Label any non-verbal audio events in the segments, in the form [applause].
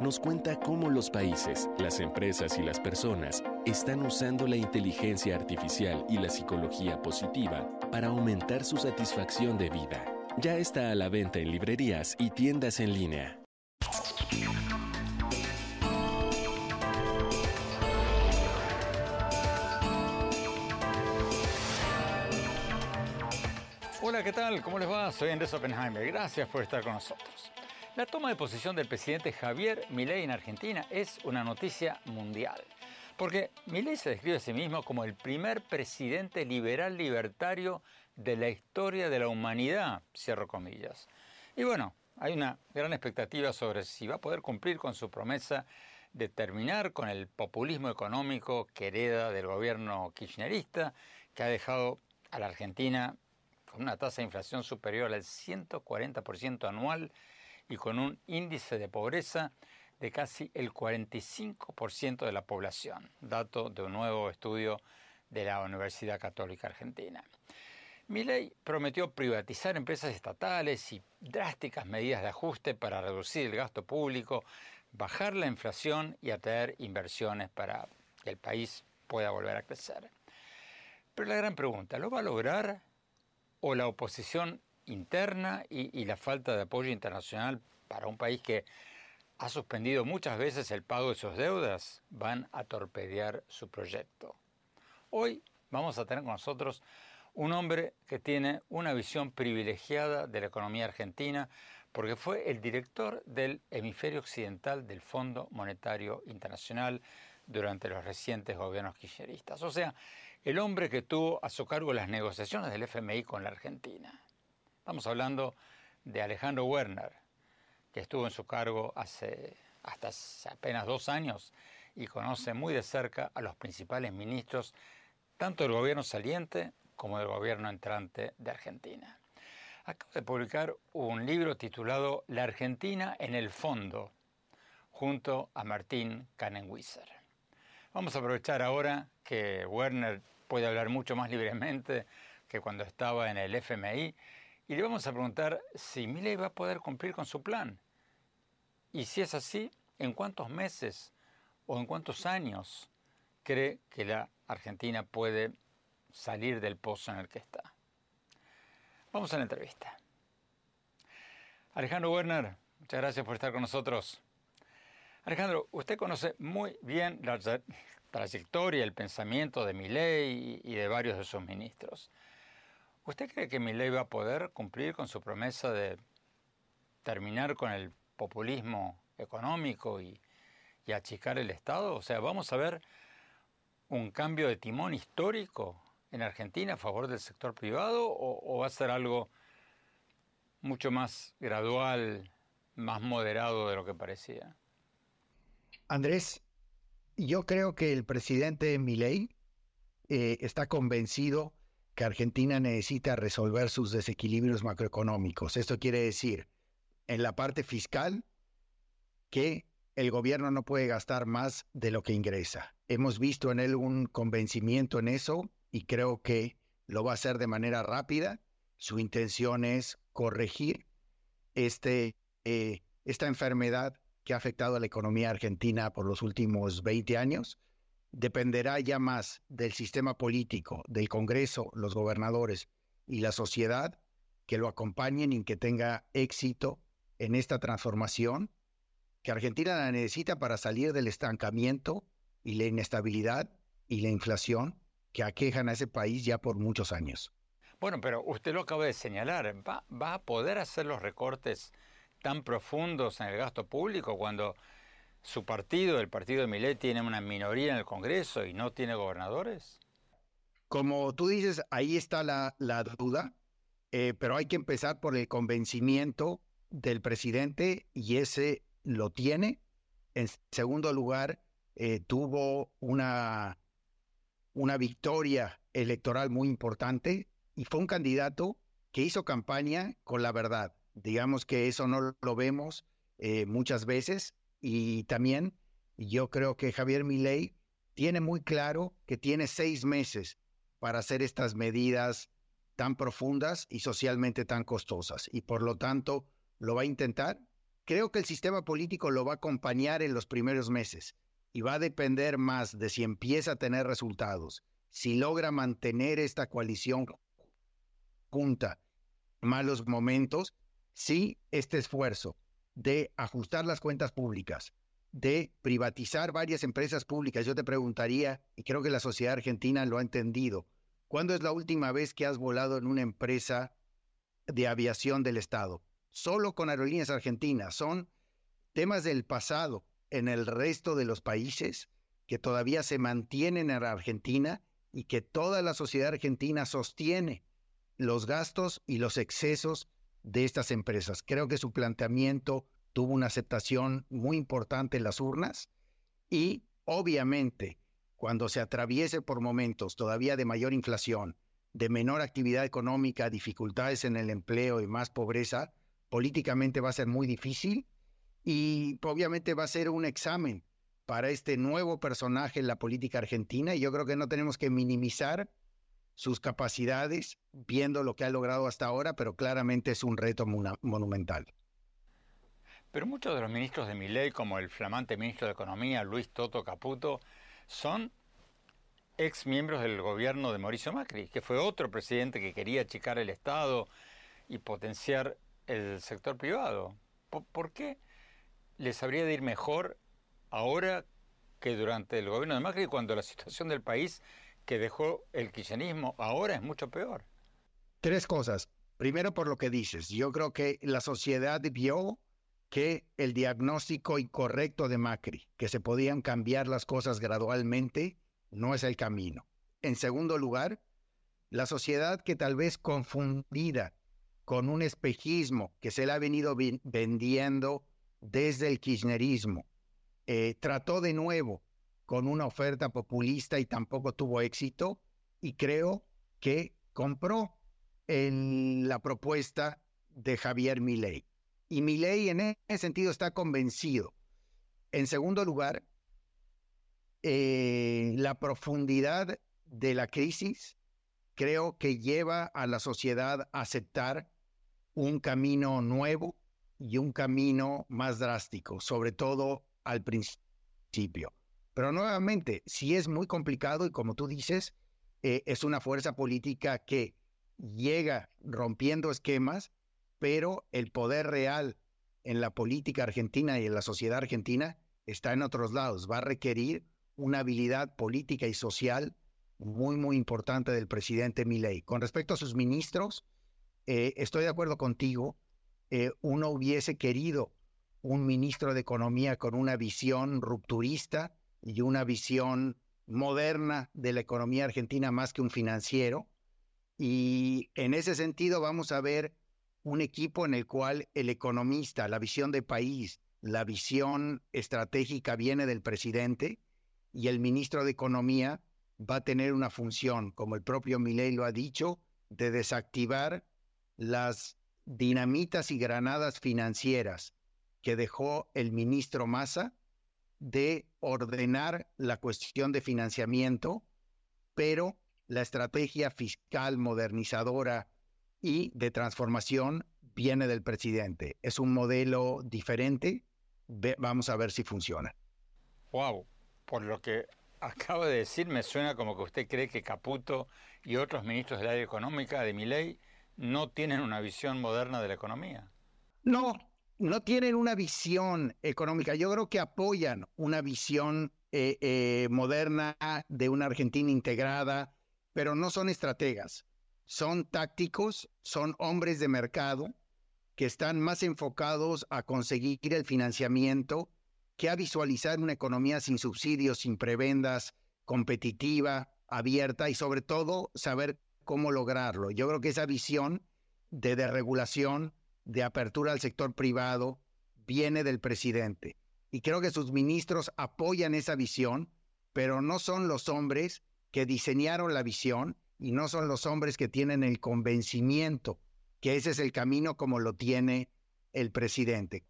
nos cuenta cómo los países, las empresas y las personas están usando la inteligencia artificial y la psicología positiva para aumentar su satisfacción de vida. Ya está a la venta en librerías y tiendas en línea. Hola, ¿qué tal? ¿Cómo les va? Soy Andrés Oppenheimer. Gracias por estar con nosotros. La toma de posición del presidente Javier Milei en Argentina es una noticia mundial. Porque Milei se describe a sí mismo como el primer presidente liberal libertario de la historia de la humanidad, cierro comillas. Y bueno, hay una gran expectativa sobre si va a poder cumplir con su promesa de terminar con el populismo económico que hereda del gobierno kirchnerista, que ha dejado a la Argentina con una tasa de inflación superior al 140% anual y con un índice de pobreza de casi el 45% de la población, dato de un nuevo estudio de la Universidad Católica Argentina. Milei prometió privatizar empresas estatales y drásticas medidas de ajuste para reducir el gasto público, bajar la inflación y atraer inversiones para que el país pueda volver a crecer. Pero la gran pregunta, ¿lo va a lograr o la oposición interna y, la falta de apoyo internacional para un país que ha suspendido muchas veces el pago de sus deudas van a torpedear su proyecto. Hoy vamos a tener con nosotros un hombre que tiene una visión privilegiada de la economía argentina porque fue el director del hemisferio occidental del Fondo Monetario Internacional durante los recientes gobiernos kirchneristas. O sea, el hombre que tuvo a su cargo las negociaciones del FMI con la Argentina. Estamos hablando de Alejandro Werner, que estuvo en su cargo hace hasta apenas dos años y conoce muy de cerca a los principales ministros tanto del gobierno saliente como del gobierno entrante de Argentina. Acabo de publicar un libro titulado La Argentina en el fondo, junto a Martín Kannenwisser. Vamos a aprovechar ahora que Werner puede hablar mucho más libremente que cuando estaba en el FMI. Y le vamos a preguntar si Milei va a poder cumplir con su plan. Y si es así, ¿en cuántos meses o en cuántos años cree que la Argentina puede salir del pozo en el que está? Vamos a la entrevista. Alejandro Werner, muchas gracias por estar con nosotros. Alejandro, usted conoce muy bien la, trayectoria, el pensamiento de Milei y de varios de sus ministros. ¿Usted cree que Milei va a poder cumplir con su promesa de terminar con el populismo económico y, achicar el Estado? O sea, ¿vamos a ver un cambio de timón histórico en Argentina a favor del sector privado o va a ser algo mucho más gradual, más moderado de lo que parecía? Andrés, yo creo que el presidente Milei eh, está convencido que Argentina necesita resolver sus desequilibrios macroeconómicos. Esto quiere decir, en la parte fiscal, que el gobierno no puede gastar más de lo que ingresa. Hemos visto en él un convencimiento en eso y creo que lo va a hacer de manera rápida. Su intención es corregir este, eh, esta enfermedad que ha afectado a la economía argentina por los últimos 20 años. Dependerá ya más del sistema político, del Congreso, los gobernadores y la sociedad que lo acompañen y que tenga éxito en esta transformación que Argentina la necesita para salir del estancamiento y la inestabilidad y la inflación que aquejan a ese país ya por muchos años. Bueno, pero usted lo acaba de señalar, ¿va, va a poder hacer los recortes tan profundos en el gasto público cuando su partido, el partido de Millet, tiene una minoría en el Congreso y no tiene gobernadores? Como tú dices, ahí está la, duda, eh, pero hay que empezar por el convencimiento del presidente y ese lo tiene. En segundo lugar, eh, tuvo una, una victoria electoral muy importante y fue un candidato que hizo campaña con la verdad. Digamos que eso no lo vemos eh, muchas veces y también yo creo que Javier Milei tiene muy claro que tiene seis meses para hacer estas medidas tan profundas y socialmente tan costosas y por lo tanto lo va a intentar. Creo que el sistema político lo va a acompañar en los primeros meses y va a depender más de si empieza a tener resultados, si logra mantener esta coalición junta malos momentos, si este esfuerzo de ajustar las cuentas públicas, de privatizar varias empresas públicas, yo te preguntaría, y creo que la sociedad argentina lo ha entendido, ¿cuándo es la última vez que has volado en una empresa de aviación del Estado? solo con aerolíneas argentinas. Son temas del pasado en el resto de los países que todavía se mantienen en Argentina y que toda la sociedad argentina sostiene los gastos y los excesos de estas empresas. Creo que su planteamiento tuvo una aceptación muy importante en las urnas y obviamente cuando se atraviese por momentos todavía de mayor inflación, de menor actividad económica, dificultades en el empleo y más pobreza, políticamente va a ser muy difícil y obviamente va a ser un examen para este nuevo personaje en la política argentina y yo creo que no tenemos que minimizar sus capacidades viendo lo que ha logrado hasta ahora, pero claramente es un reto monumental. Pero muchos de los ministros de Miley, como el flamante ministro de Economía, Luis Toto Caputo, son ex miembros del gobierno de Mauricio Macri, que fue otro presidente que quería achicar el Estado y potenciar el sector privado. ¿Por, qué les habría de ir mejor ahora que durante el gobierno de Macri cuando la situación del país que dejó el kirchnerismo ahora es mucho peor? Tres cosas. Primero por lo que dices, yo creo que la sociedad vio que el diagnóstico incorrecto de Macri, que se podían cambiar las cosas gradualmente, no es el camino. En segundo lugar, la sociedad que tal vez confundida con un espejismo que se le ha venido vendiendo desde el kirchnerismo. Eh, trató de nuevo con una oferta populista y tampoco tuvo éxito y creo que compró en la propuesta de Javier Milei. Y Milei en ese sentido está convencido. En segundo lugar, eh, la profundidad de la crisis creo que lleva a la sociedad a aceptar un camino nuevo y un camino más drástico, sobre todo al principio. Pero nuevamente, si es muy complicado y como tú dices, eh, es una fuerza política que llega rompiendo esquemas, pero el poder real en la política argentina y en la sociedad argentina está en otros lados. Va a requerir una habilidad política y social muy, muy importante del presidente Milei. Con respecto a sus ministros, eh, estoy de acuerdo contigo, eh, uno hubiese querido un ministro de Economía con una visión rupturista y una visión moderna de la economía argentina más que un financiero. Y en ese sentido vamos a ver un equipo en el cual el economista, la visión de país, la visión estratégica viene del presidente y el ministro de Economía va a tener una función, como el propio Milei lo ha dicho, de desactivar las dinamitas y granadas financieras que dejó el ministro Massa de ordenar la cuestión de financiamiento, pero la estrategia fiscal modernizadora y de transformación viene del presidente. Es un modelo diferente. vamos a ver si funciona. Wow, por lo que [laughs] acaba de decir, me suena como que usted cree que Caputo y otros ministros del área económica de mi ley no tienen una visión moderna de la economía. No, no tienen una visión económica. Yo creo que apoyan una visión eh, eh, moderna de una Argentina integrada, pero no son estrategas. Son tácticos, son hombres de mercado que están más enfocados a conseguir el financiamiento que a visualizar una economía sin subsidios, sin prebendas, competitiva, abierta y sobre todo saber cómo lograrlo. Yo creo que esa visión de deregulación, de apertura al sector privado, viene del presidente. Y creo que sus ministros apoyan esa visión, pero no son los hombres que diseñaron la visión y no son los hombres que tienen el convencimiento que ese es el camino como lo tiene el presidente.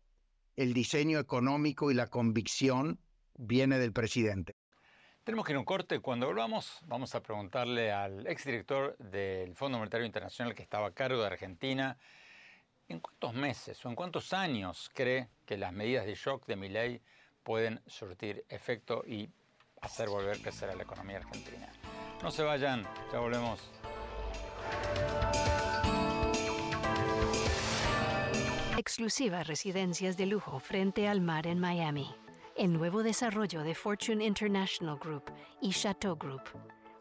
El diseño económico y la convicción viene del presidente. Tenemos que ir a un corte. Cuando volvamos, vamos a preguntarle al exdirector del Fondo Monetario Internacional que estaba a cargo de Argentina, ¿en cuántos meses o en cuántos años cree que las medidas de shock de mi ley pueden surtir efecto y hacer volver a crecer a la economía argentina? No se vayan, ya volvemos. Exclusiva residencias de lujo frente al mar en Miami el nuevo desarrollo de Fortune International Group y Chateau Group.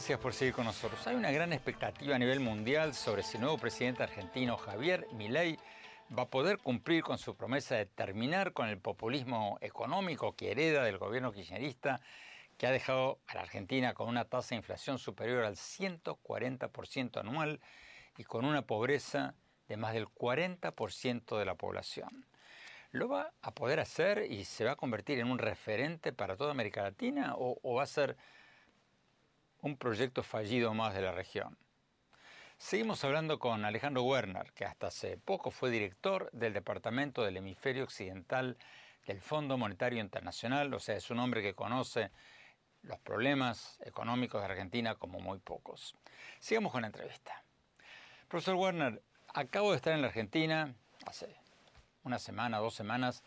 Gracias por seguir con nosotros. Hay una gran expectativa a nivel mundial sobre si el nuevo presidente argentino Javier Milei va a poder cumplir con su promesa de terminar con el populismo económico que hereda del gobierno kirchnerista que ha dejado a la Argentina con una tasa de inflación superior al 140% anual y con una pobreza de más del 40% de la población. ¿Lo va a poder hacer y se va a convertir en un referente para toda América Latina o, o va a ser un proyecto fallido más de la región. Seguimos hablando con Alejandro Werner, que hasta hace poco fue director del Departamento del Hemisferio Occidental del Fondo Monetario Internacional, o sea, es un hombre que conoce los problemas económicos de Argentina como muy pocos. Sigamos con la entrevista. Profesor Werner, acabo de estar en la Argentina hace una semana, dos semanas,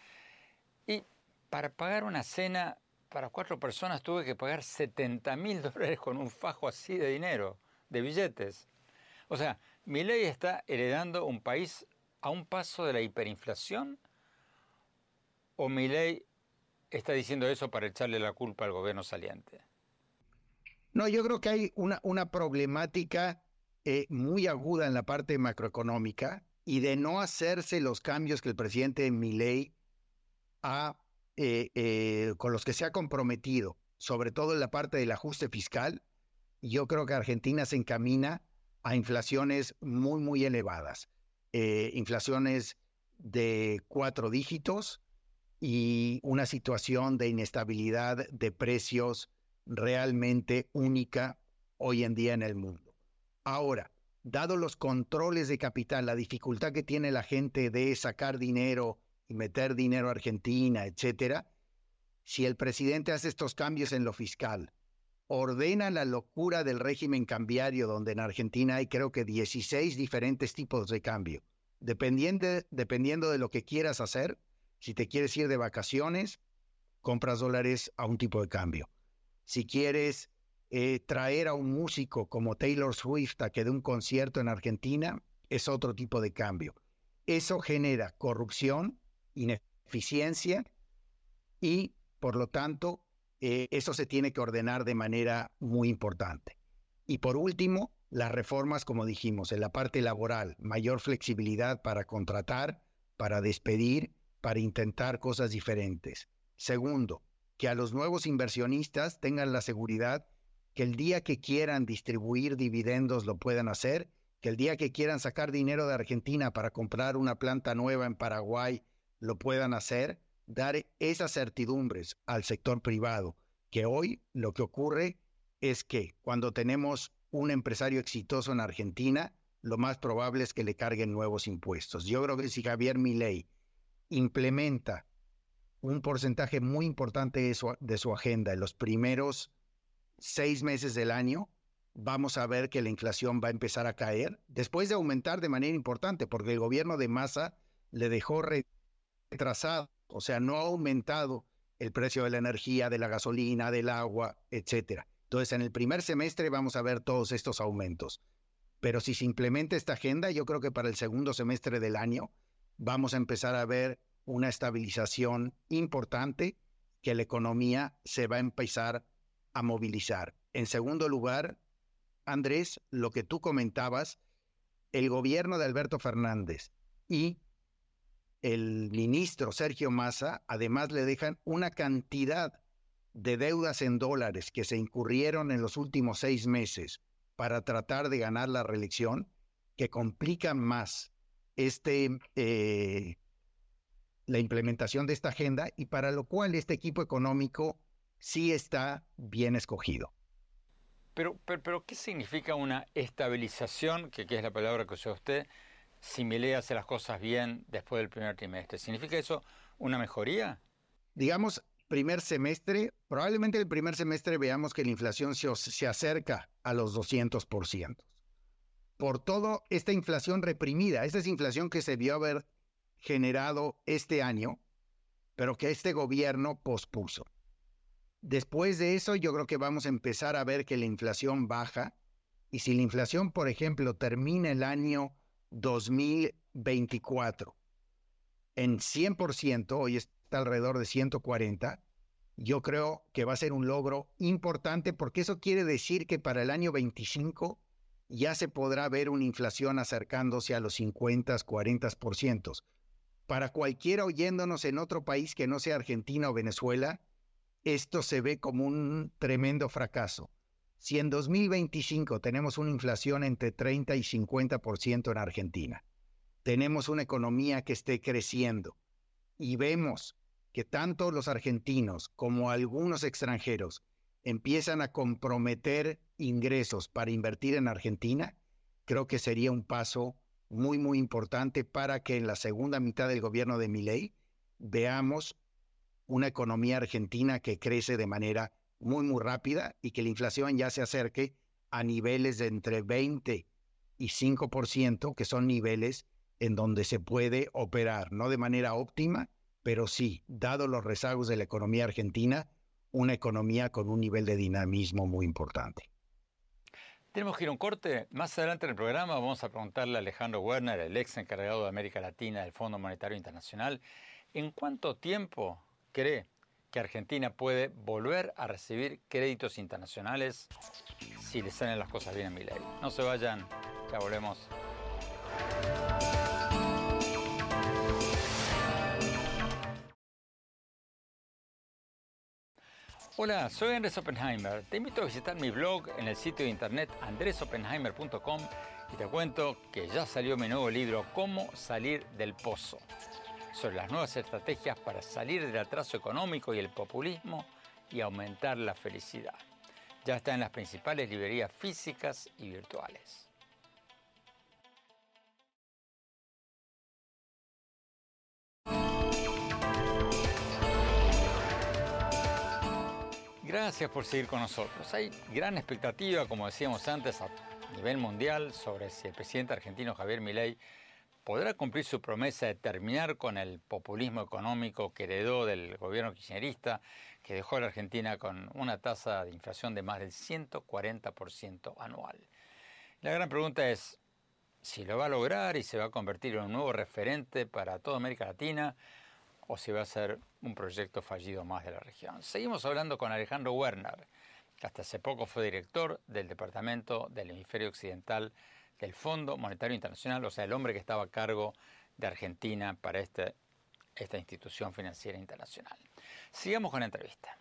y para pagar una cena para cuatro personas tuve que pagar 70 mil dólares con un fajo así de dinero, de billetes. O sea, mi ley está heredando un país a un paso de la hiperinflación o mi ley está diciendo eso para echarle la culpa al gobierno saliente. No, yo creo que hay una, una problemática eh, muy aguda en la parte macroeconómica y de no hacerse los cambios que el presidente Milei ha eh, eh, con los que se ha comprometido, sobre todo en la parte del ajuste fiscal, yo creo que Argentina se encamina a inflaciones muy, muy elevadas. Eh, inflaciones de cuatro dígitos y una situación de inestabilidad de precios realmente única hoy en día en el mundo. Ahora, dado los controles de capital, la dificultad que tiene la gente de sacar dinero meter dinero a Argentina, etcétera, si el presidente hace estos cambios en lo fiscal, ordena la locura del régimen cambiario, donde en Argentina hay creo que 16 diferentes tipos de cambio, dependiendo, dependiendo de lo que quieras hacer, si te quieres ir de vacaciones, compras dólares a un tipo de cambio. Si quieres eh, traer a un músico como Taylor Swift a que dé un concierto en Argentina, es otro tipo de cambio. Eso genera corrupción, ineficiencia y, por lo tanto, eh, eso se tiene que ordenar de manera muy importante. Y por último, las reformas, como dijimos, en la parte laboral, mayor flexibilidad para contratar, para despedir, para intentar cosas diferentes. Segundo, que a los nuevos inversionistas tengan la seguridad que el día que quieran distribuir dividendos lo puedan hacer, que el día que quieran sacar dinero de Argentina para comprar una planta nueva en Paraguay lo puedan hacer, dar esas certidumbres al sector privado, que hoy lo que ocurre es que cuando tenemos un empresario exitoso en Argentina, lo más probable es que le carguen nuevos impuestos. Yo creo que si Javier Milei implementa un porcentaje muy importante de su, de su agenda en los primeros seis meses del año, vamos a ver que la inflación va a empezar a caer, después de aumentar de manera importante, porque el gobierno de Massa le dejó o sea, no ha aumentado el precio de la energía, de la gasolina, del agua, etcétera. Entonces, en el primer semestre vamos a ver todos estos aumentos. Pero si se implementa esta agenda, yo creo que para el segundo semestre del año vamos a empezar a ver una estabilización importante que la economía se va a empezar a movilizar. En segundo lugar, Andrés, lo que tú comentabas, el gobierno de Alberto Fernández y el ministro Sergio Massa además le dejan una cantidad de deudas en dólares que se incurrieron en los últimos seis meses para tratar de ganar la reelección, que complican más este, eh, la implementación de esta agenda y para lo cual este equipo económico sí está bien escogido. Pero, pero, ¿qué significa una estabilización, que, que, es la palabra que usó usted, si Milei las cosas bien después del primer trimestre? ¿Significa eso una mejoría? Digamos, primer semestre, probablemente el primer semestre veamos que la inflación se, se acerca a los 200%. Por todo esta inflación reprimida, esta es inflación que se vio haber generado este año, pero que este gobierno pospuso. Después de eso, yo creo que vamos a empezar a ver que la inflación baja. Y si la inflación, por ejemplo, termina el año 2024 en 100%, hoy es alrededor de 140, yo creo que va a ser un logro importante porque eso quiere decir que para el año 25 ya se podrá ver una inflación acercándose a los 50, 40%. Para cualquiera oyéndonos en otro país que no sea Argentina o Venezuela, esto se ve como un tremendo fracaso. Si en 2025 tenemos una inflación entre 30 y 50% en Argentina, tenemos una economía que esté creciendo y vemos que tanto los argentinos como algunos extranjeros empiezan a comprometer ingresos para invertir en Argentina, creo que sería un paso muy, muy importante para que en la segunda mitad del gobierno de Milei veamos una economía argentina que crece de manera muy, muy rápida y que la inflación ya se acerque a niveles de entre 20 y 5%, que son niveles en donde se puede operar, no de manera óptima, pero sí, dado los rezagos de la economía argentina, una economía con un nivel de dinamismo muy importante. Tenemos que ir a un corte. Más adelante en el programa vamos a preguntarle a Alejandro Werner, el ex encargado de América Latina del Fondo Monetario Internacional, en cuánto tiempo cree que Argentina puede volver a recibir créditos internacionales si le salen las cosas bien a ley. No se vayan, ya volvemos. Hola, soy Andrés Oppenheimer. Te invito a visitar mi blog en el sitio de internet andresoppenheimer.com y te cuento que ya salió mi nuevo libro Cómo salir del pozo, sobre las nuevas estrategias para salir del atraso económico y el populismo y aumentar la felicidad. Ya está en las principales librerías físicas y virtuales. Gracias por seguir con nosotros. Hay gran expectativa, como decíamos antes, a nivel mundial sobre si el presidente argentino Javier Milei podrá cumplir su promesa de terminar con el populismo económico que heredó del gobierno kirchnerista, que dejó a la Argentina con una tasa de inflación de más del 140% anual. La gran pregunta es si lo va a lograr y se va a convertir en un nuevo referente para toda América Latina o si va a ser un proyecto fallido más de la región. Seguimos hablando con Alejandro Werner, que hasta hace poco fue director del Departamento del Hemisferio Occidental del Fondo Monetario Internacional, o sea, el hombre que estaba a cargo de Argentina para este, esta institución financiera internacional. Sigamos con la entrevista.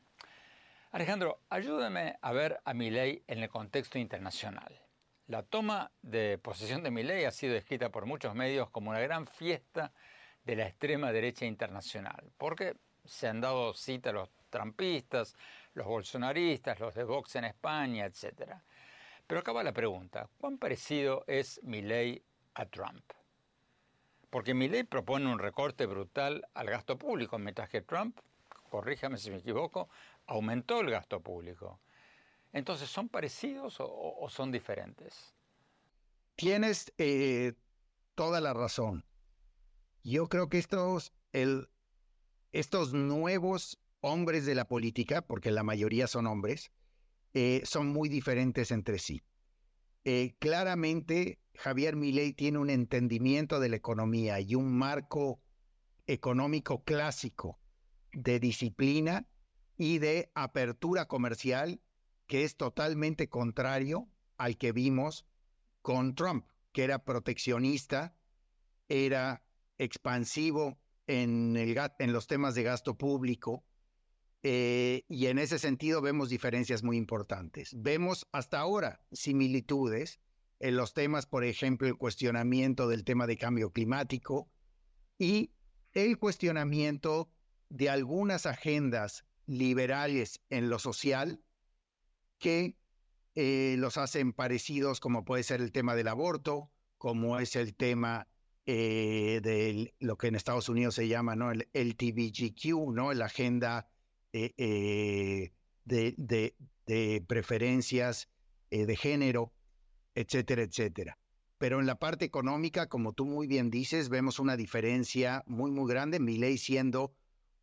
Alejandro, ayúdame a ver a Milei en el contexto internacional. La toma de posesión de Milei ha sido descrita por muchos medios como una gran fiesta de la extrema derecha internacional, porque se han dado cita a los trampistas, los bolsonaristas, los de Vox en España, etc. Pero acaba la pregunta, ¿cuán parecido es Milei a Trump? Porque Milei propone un recorte brutal al gasto público, mientras que Trump, corríjame si me equivoco, aumentó el gasto público. Entonces, ¿son parecidos o, son diferentes? Tienes eh, toda la razón. Yo creo que estos, estos nuevos hombres de la política, porque la mayoría son hombres, eh, son muy diferentes entre sí. Eh, claramente, Javier Milei tiene un entendimiento de la economía y un marco económico clásico de disciplina y de apertura comercial que es totalmente contrario al que vimos con Trump, que era proteccionista, era expansivo en, los temas de gasto público, eh, y en ese sentido vemos diferencias muy importantes. Vemos hasta ahora similitudes en los temas, por ejemplo, el cuestionamiento del tema de cambio climático y el cuestionamiento de algunas agendas liberales en lo social que eh, los hacen parecidos, como puede ser el tema del aborto, como es el tema eh, de lo que en Estados Unidos se llama ¿no? el LTBGQ, ¿no? la agenda eh, de, de, preferencias de género, etcétera, etcétera. Pero en la parte económica, como tú muy bien dices, vemos una diferencia muy, muy grande. ley siendo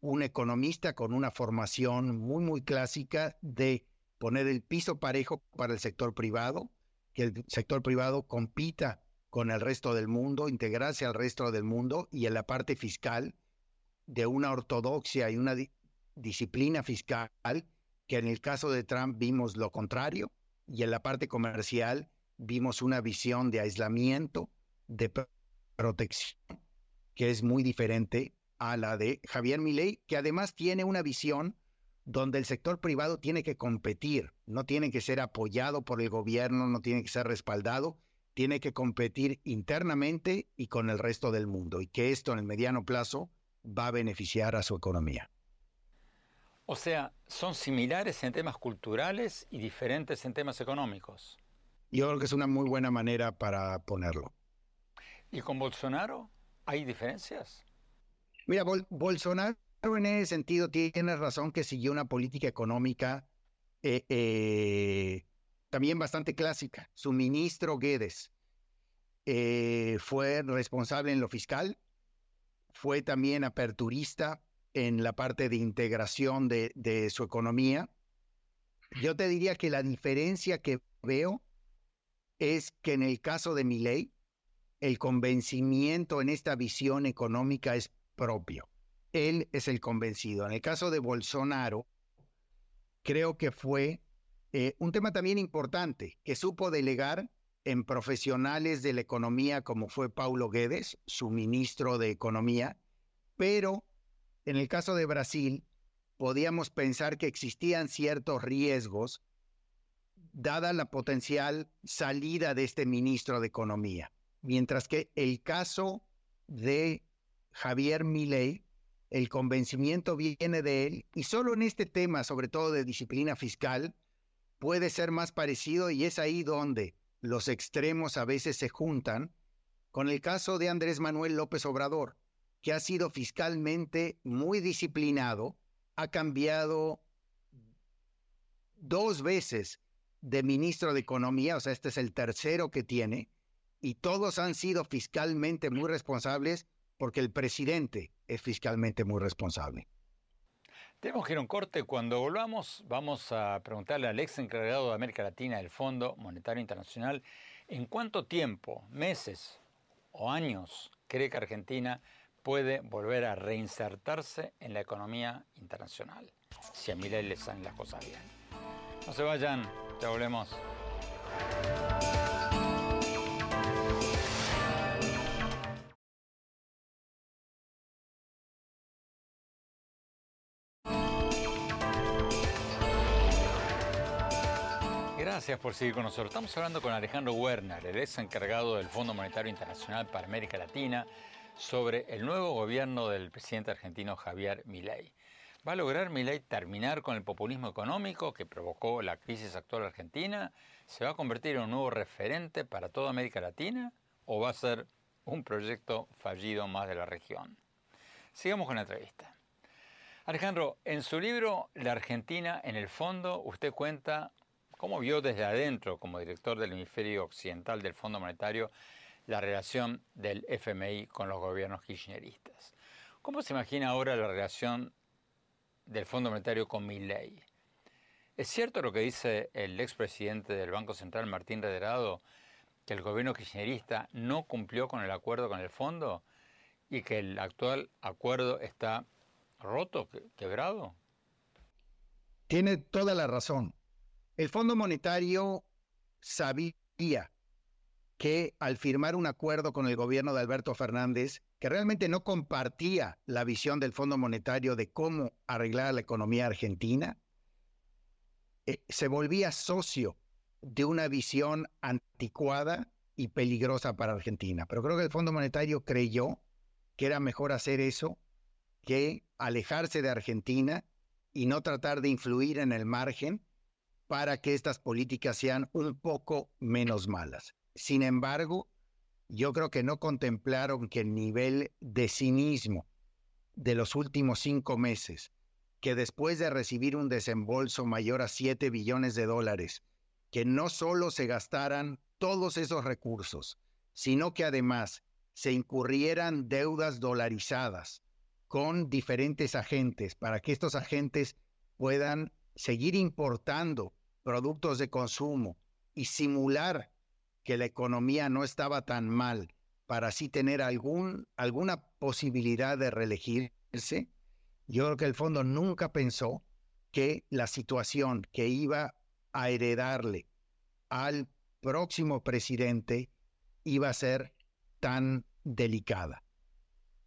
un economista con una formación muy, muy clásica de poner el piso parejo para el sector privado, que el sector privado compita con el resto del mundo, integrarse al resto del mundo y en la parte fiscal de una ortodoxia y una disciplina fiscal que en el caso de Trump vimos lo contrario y en la parte comercial vimos una visión de aislamiento, de protección, que es muy diferente a la de Javier Milei, que además tiene una visión donde el sector privado tiene que competir, no tiene que ser apoyado por el gobierno, no tiene que ser respaldado, tiene que competir internamente y con el resto del mundo, y que esto en el mediano plazo va a beneficiar a su economía. O sea, son similares en temas culturales y diferentes en temas económicos. Yo creo que es una muy buena manera para ponerlo. ¿Y con Bolsonaro hay diferencias? Mira, Bolsonaro en ese sentido tiene razón que siguió una política económica eh, eh, también bastante clásica. Su ministro Guedes eh, fue responsable en lo fiscal, fue también aperturista en la parte de integración de, de su economía. Yo te diría que la diferencia que veo es que en el caso de Milei, el convencimiento en esta visión económica es propio él es el convencido. En el caso de Bolsonaro, creo que fue eh, un tema también importante, que supo delegar en profesionales de la economía como fue Paulo Guedes, su ministro de Economía, pero en el caso de Brasil, podíamos pensar que existían ciertos riesgos dada la potencial salida de este ministro de Economía. Mientras que el caso de Javier Milei el convencimiento viene de él y solo en este tema, sobre todo de disciplina fiscal, puede ser más parecido y es ahí donde los extremos a veces se juntan con el caso de Andrés Manuel López Obrador, que ha sido fiscalmente muy disciplinado, ha cambiado dos veces de ministro de Economía, o sea, este es el tercero que tiene, y todos han sido fiscalmente muy responsables porque el presidente es fiscalmente muy responsable. Tenemos que ir a un corte. Cuando volvamos, vamos a preguntarle al ex encargado de América Latina del Fondo Monetario Internacional en cuánto tiempo, meses o años cree que Argentina puede volver a reinsertarse en la economía internacional, si a Milei le salen las cosas bien. No se vayan, ya volvemos. gracias por seguir con nosotros. Estamos hablando con Alejandro Werner, el ex encargado del Fondo Monetario Internacional para América Latina, sobre el nuevo gobierno del presidente argentino Javier Milei. ¿Va a lograr Milei terminar con el populismo económico que provocó la crisis actual argentina? ¿Se va a convertir en un nuevo referente para toda América Latina? ¿O va a ser un proyecto fallido más de la región? Sigamos con la entrevista. Alejandro, en su libro La Argentina en el fondo, usted cuenta cómo vio desde adentro, como director del hemisferio occidental del Fondo Monetario, la relación del FMI con los gobiernos kirchneristas. ¿Cómo se imagina ahora la relación del Fondo Monetario con Milley? ¿Es cierto lo que dice el expresidente del Banco Central, Martín Rederado, que el gobierno kirchnerista no cumplió con el acuerdo con el fondo y que el actual acuerdo está roto, quebrado? Tiene toda la razón. El Fondo Monetario sabía que al firmar un acuerdo con el gobierno de Alberto Fernández, que realmente no compartía la visión del Fondo Monetario de cómo arreglar la economía argentina, eh, se volvía socio de una visión anticuada y peligrosa para Argentina. Pero creo que el Fondo Monetario creyó que era mejor hacer eso que alejarse de Argentina y no tratar de influir en el margen para que estas políticas sean un poco menos malas. Sin embargo, yo creo que no contemplaron que el nivel de cinismo de los últimos cinco meses, que después de recibir un desembolso mayor a 7 billones de dólares, que no solo se gastaran todos esos recursos, sino que además se incurrieran deudas dolarizadas con diferentes agentes para que estos agentes puedan seguir importando productos de consumo y simular que la economía no estaba tan mal para así tener algún, alguna posibilidad de reelegirse, yo creo que el fondo nunca pensó que la situación que iba a heredarle al próximo presidente iba a ser tan delicada.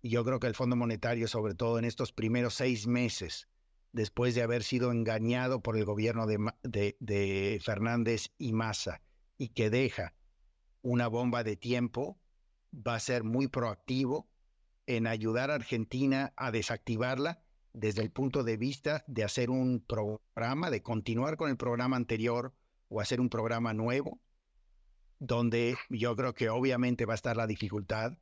Yo creo que el Fondo Monetario, sobre todo en estos primeros seis meses después de haber sido engañado por el gobierno de, Fernández y Massa y que deja una bomba de tiempo, va a ser muy proactivo en ayudar a Argentina a desactivarla desde el punto de vista de hacer un programa, de continuar con el programa anterior o hacer un programa nuevo, donde yo creo que obviamente va a estar la dificultad,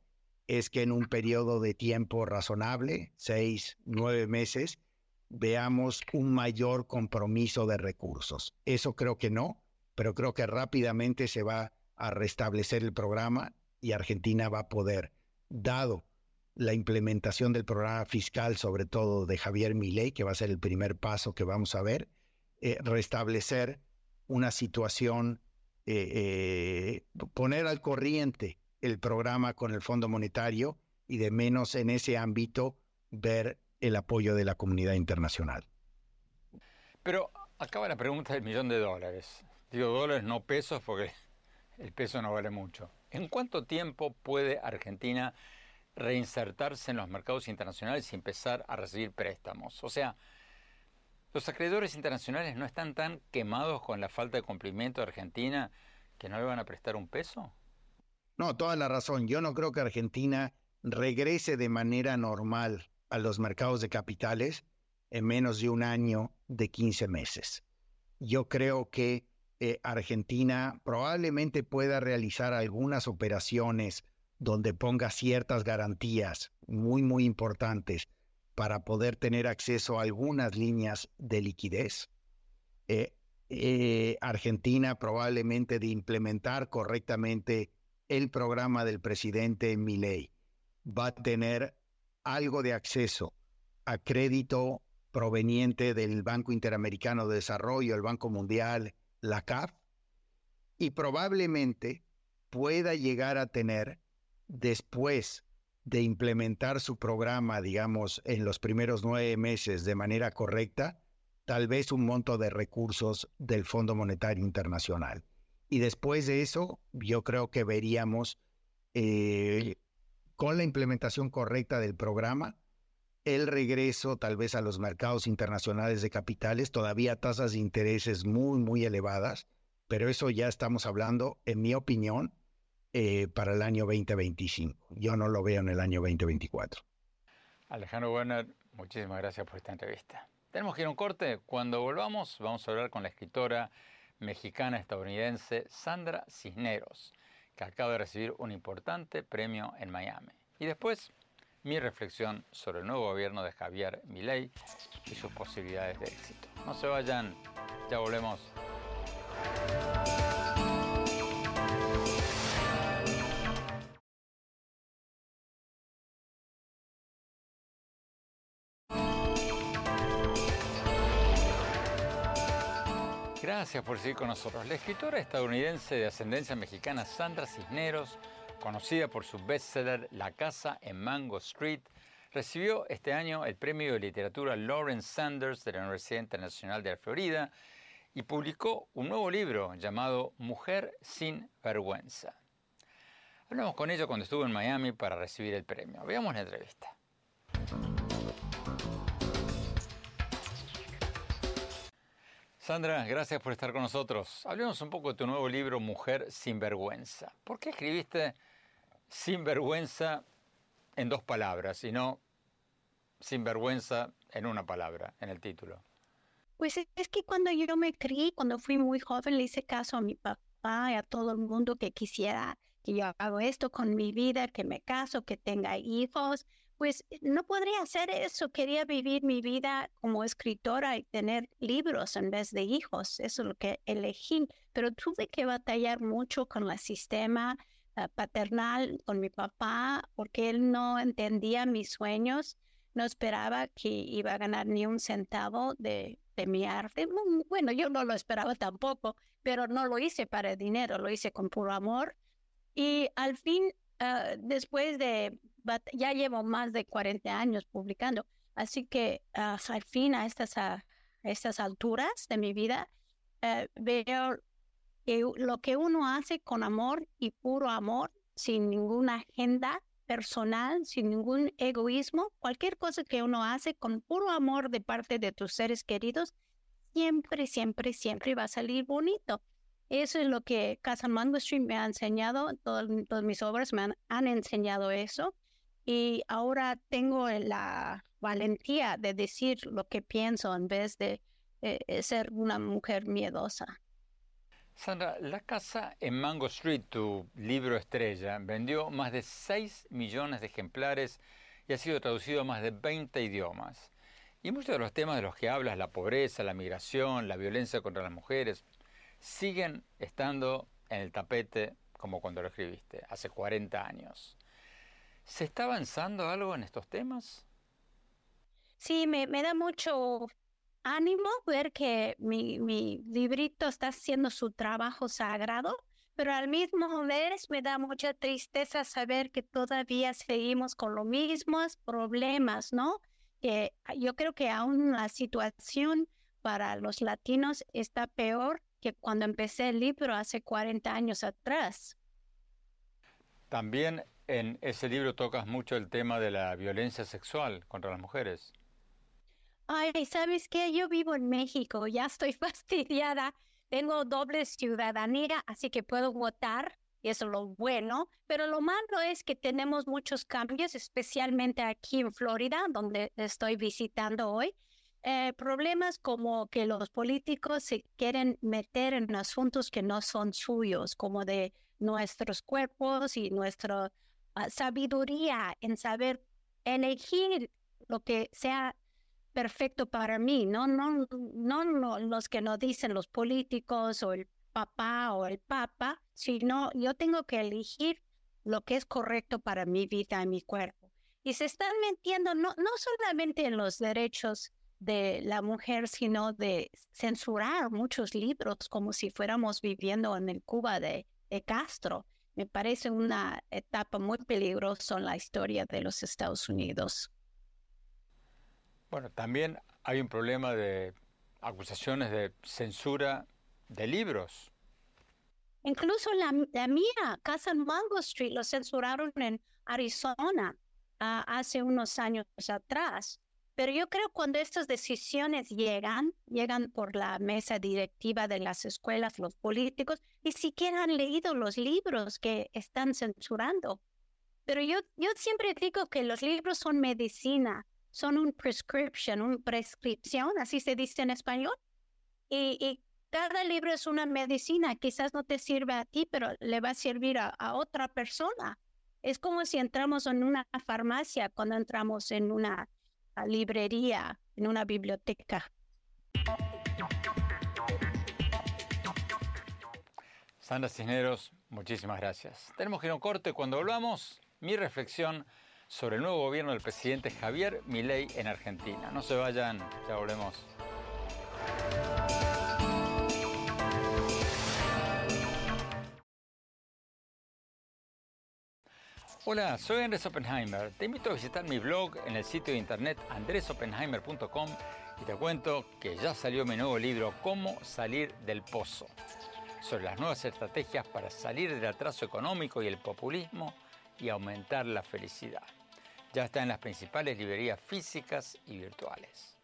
es que en un periodo de tiempo razonable, seis, nueve meses, veamos un mayor compromiso de recursos. Eso creo que no, pero creo que rápidamente se va a restablecer el programa y Argentina va a poder, dado la implementación del programa fiscal, sobre todo de Javier Milei, que va a ser el primer paso que vamos a ver, eh, restablecer una situación, eh, eh, poner al corriente el programa con el Fondo Monetario y de menos en ese ámbito ver el apoyo de la comunidad internacional. Pero acaba la pregunta del millón de dólares. Digo dólares, no pesos, porque el peso no vale mucho. ¿En cuánto tiempo puede Argentina reinsertarse en los mercados internacionales y empezar a recibir préstamos? O sea, ¿los acreedores internacionales no están tan quemados con la falta de cumplimiento de Argentina que no le van a prestar un peso? No, toda la razón. Yo no creo que Argentina regrese de manera normal a los mercados de capitales en menos de un año de 15 meses. Yo creo que eh, Argentina probablemente pueda realizar algunas operaciones donde ponga ciertas garantías muy, muy importantes para poder tener acceso a algunas líneas de liquidez. Eh, eh, Argentina probablemente de implementar correctamente el programa del presidente Milei va a tener algo de acceso a crédito proveniente del Banco Interamericano de Desarrollo, el Banco Mundial, la CAF, y probablemente pueda llegar a tener, después de implementar su programa, digamos, en los primeros nueve meses de manera correcta, tal vez un monto de recursos del Fondo Monetario Internacional. Y después de eso, yo creo que veríamos eh, con la implementación correcta del programa, el regreso tal vez a los mercados internacionales de capitales, todavía tasas de intereses muy, muy elevadas, pero eso ya estamos hablando, en mi opinión, eh, para el año 2025. Yo no lo veo en el año 2024. Alejandro Werner, muchísimas gracias por esta entrevista. Tenemos que ir a un corte. Cuando volvamos, vamos a hablar con la escritora mexicana estadounidense Sandra Cisneros, que acaba de recibir un importante premio en Miami. Y después, mi reflexión sobre el nuevo gobierno de Javier Milei y sus posibilidades de éxito. No se vayan, ya volvemos. Gracias por seguir con nosotros. La escritora estadounidense de ascendencia mexicana Sandra Cisneros, conocida por su bestseller La casa en Mango Street, recibió este año el premio de literatura Lawrence Sanders de la Universidad Internacional de Florida y publicó un nuevo libro llamado Mujer sin vergüenza. Hablamos con ella cuando estuvo en Miami para recibir el premio. Veamos la entrevista. Sandra, gracias por estar con nosotros. Hablemos un poco de tu nuevo libro Mujer sin vergüenza. ¿Por qué escribiste sin vergüenza en dos palabras y no sin vergüenza en una palabra en el título? Pues es que cuando yo me crié, cuando fui muy joven, le hice caso a mi papá y a todo el mundo que quisiera que yo hago esto con mi vida, que me caso, que tenga hijos. Pues no podría hacer eso. Quería vivir mi vida como escritora y tener libros en vez de hijos. Eso es lo que elegí. Pero tuve que batallar mucho con el sistema eh, paternal, con mi papá, porque él no entendía mis sueños no esperaba que iba a ganar ni un centavo de, mi arte. Bueno, yo no lo esperaba tampoco, pero no lo hice para dinero, lo hice con puro amor. Y al fin, ah, después de, ya llevo más de 40 años publicando, así que ah, al fin a estas, a estas alturas de mi vida, eh, veo que lo que uno hace con amor y puro amor, sin ninguna agenda, personal, sin ningún egoísmo, cualquier cosa que uno hace con puro amor de parte de tus seres queridos, siempre, siempre, siempre va a salir bonito. Eso es lo que Casa Mango Street me ha enseñado, todas, mis obras me han, enseñado eso. Y ahora tengo la valentía de decir lo que pienso en vez de eh, ser una mujer miedosa. Sandra, La Casa en Mango Street, tu libro estrella, vendió más de 6 millones de ejemplares y ha sido traducido a más de 20 idiomas. Y muchos de los temas de los que hablas, la pobreza, la migración, la violencia contra las mujeres, siguen estando en el tapete como cuando lo escribiste, hace 40 años. ¿Se está avanzando algo en estos temas? Sí, me, me da mucho ánimo ver que mi, mi librito está haciendo su trabajo sagrado, pero al mismo vez me da mucha tristeza saber que todavía seguimos con los mismos problemas, ¿no? Que yo creo que aún la situación para los latinos está peor que cuando empecé el libro hace 40 años atrás. También en ese libro tocas mucho el tema de la violencia sexual contra las mujeres. Ay, ¿sabes qué? Yo vivo en México, ya estoy [laughs] fastidiada. Tengo doble ciudadanía, así que puedo votar, y eso es lo bueno. Pero lo malo es que tenemos muchos cambios, especialmente aquí en Florida, donde estoy visitando hoy. Eh, problemas como que los políticos se quieren meter en asuntos que no son suyos, como de nuestros cuerpos y nuestra ah, sabiduría en saber elegir lo que sea perfecto para mí, no, no, no, los que nos dicen los políticos o el papá o el papa, sino yo tengo que elegir lo que es correcto para mi vida y mi cuerpo. Y se están metiendo no, no solamente en los derechos de la mujer, sino de censurar muchos libros como si fuéramos viviendo en el Cuba de, de Castro. Me parece una etapa muy peligrosa en la historia de los Estados Unidos. Bueno, también hay un problema de acusaciones de censura de libros. Incluso la, mía, Casa en Mango Street, lo censuraron en Arizona ah, hace unos años atrás. Pero yo creo cuando estas decisiones llegan, llegan por la mesa directiva de las escuelas, los políticos, ni siquiera han leído los libros que están censurando. Pero yo, yo siempre digo que los libros son medicina, son un prescription, una prescripción, así se dice en español. Y, cada libro es una medicina, quizás no te sirve a ti, pero le va a servir a, a otra persona. Es como si entramos en una farmacia, cuando entramos en una librería, en una biblioteca. Sandra Cisneros, muchísimas gracias. Tenemos que ir a un corte. Cuando volvamos, mi reflexión sobre el nuevo gobierno del presidente Javier Milei en Argentina. No se vayan, ya volvemos. Hola, soy Andrés Oppenheimer. Te invito a visitar mi blog en el sitio de internet andresoppenheimer.com y te cuento que ya salió mi nuevo libro Cómo salir del pozo, sobre las nuevas estrategias para salir del atraso económico y el populismo y aumentar la felicidad. Ya está en las principales librerías físicas y virtuales.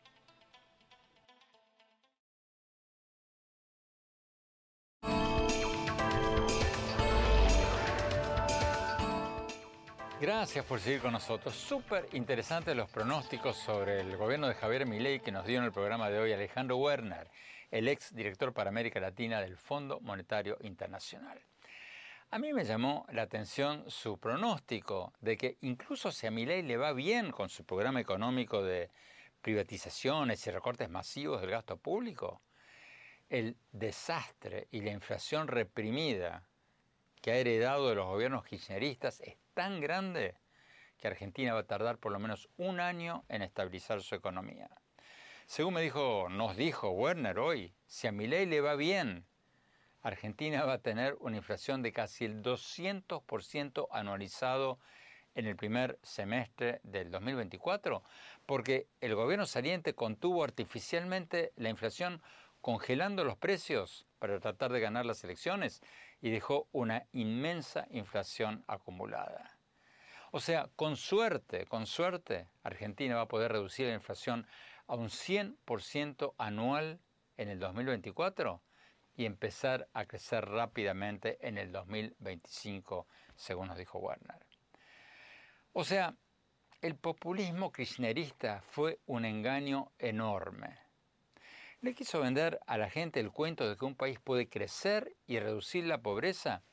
Gracias por seguir con nosotros. Súper interesantes los pronósticos sobre el gobierno de Javier Milei que nos dio en el programa de hoy Alejandro Werner, el ex director para América Latina del Fondo Monetario Internacional. A mí me llamó la atención su pronóstico de que incluso si a Milei le va bien con su programa económico de privatizaciones y recortes masivos del gasto público, el desastre y la inflación reprimida que ha heredado de los gobiernos kirchneristas es tan grande que Argentina va a tardar por lo menos un año en estabilizar su economía. Según me dijo, nos dijo Werner hoy, si a Milei le va bien, Argentina va a tener una inflación de casi el 200% anualizado en el primer semestre del 2024, porque el gobierno saliente contuvo artificialmente la inflación congelando los precios para tratar de ganar las elecciones y dejó una inmensa inflación acumulada. O sea, con suerte, con suerte, Argentina va a poder reducir la inflación a un 100% anual en el 2024 y empezar a crecer rápidamente en el 2025, según nos dijo Werner. O sea, el populismo kirchnerista fue un engaño enorme le quiso vender a la gente el cuento de que un país puede crecer y reducir la pobreza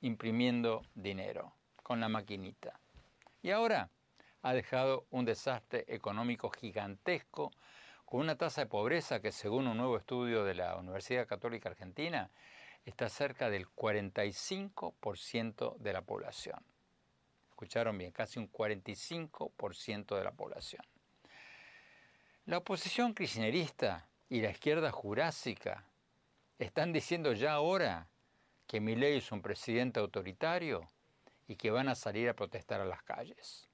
imprimiendo dinero con la maquinita. Y ahora ha dejado un desastre económico gigantesco con una tasa de pobreza que según un nuevo estudio de la Universidad Católica Argentina está cerca del 45% de la población. Escucharon bien, casi un 45% de la población. La oposición kirchnerista y la izquierda jurásica están diciendo ya ahora que Milei es un presidente autoritario y que van a salir a protestar a las calles.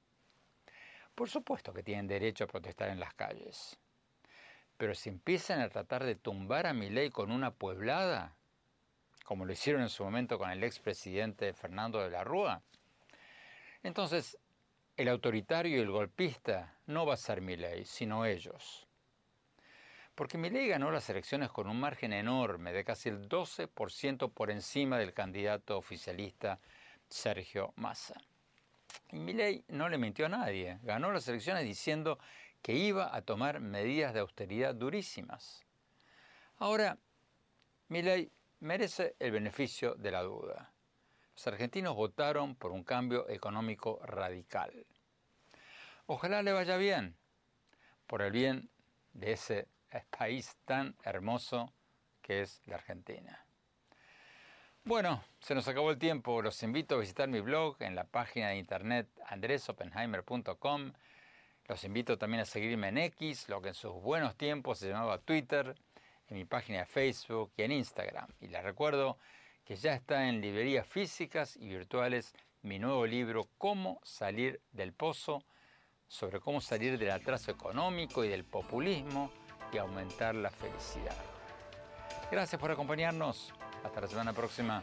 Por supuesto que tienen derecho a protestar en las calles. Pero si empiezan a tratar de tumbar a Milei con una pueblada, como lo hicieron en su momento con el expresidente Fernando de la Rúa, entonces el autoritario y el golpista no va a ser Milei, sino ellos. Porque Milei ganó las elecciones con un margen enorme de casi el 12% por encima del candidato oficialista Sergio Massa. Y Milei no le mintió a nadie, ganó las elecciones diciendo que iba a tomar medidas de austeridad durísimas. Ahora, Milei merece el beneficio de la duda. Los argentinos votaron por un cambio económico radical. Ojalá le vaya bien, por el bien de ese país tan hermoso que es la Argentina. Bueno, se nos acabó el tiempo. Los invito a visitar mi blog en la página de internet andresopenheimer.com. Los invito también a seguirme en X, lo que en sus buenos tiempos se llamaba Twitter, en mi página de Facebook y en Instagram. Y les recuerdo que ya está en librerías físicas y virtuales mi nuevo libro Cómo salir del pozo, sobre cómo salir del atraso económico y del populismo y aumentar la felicidad. Gracias por acompañarnos. Hasta la semana próxima.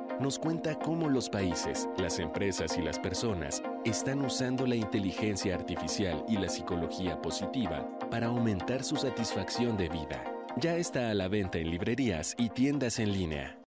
nos cuenta cómo los países, las empresas y las personas están usando la inteligencia artificial y la psicología positiva para aumentar su satisfacción de vida. Ya está a la venta en librerías y tiendas en línea.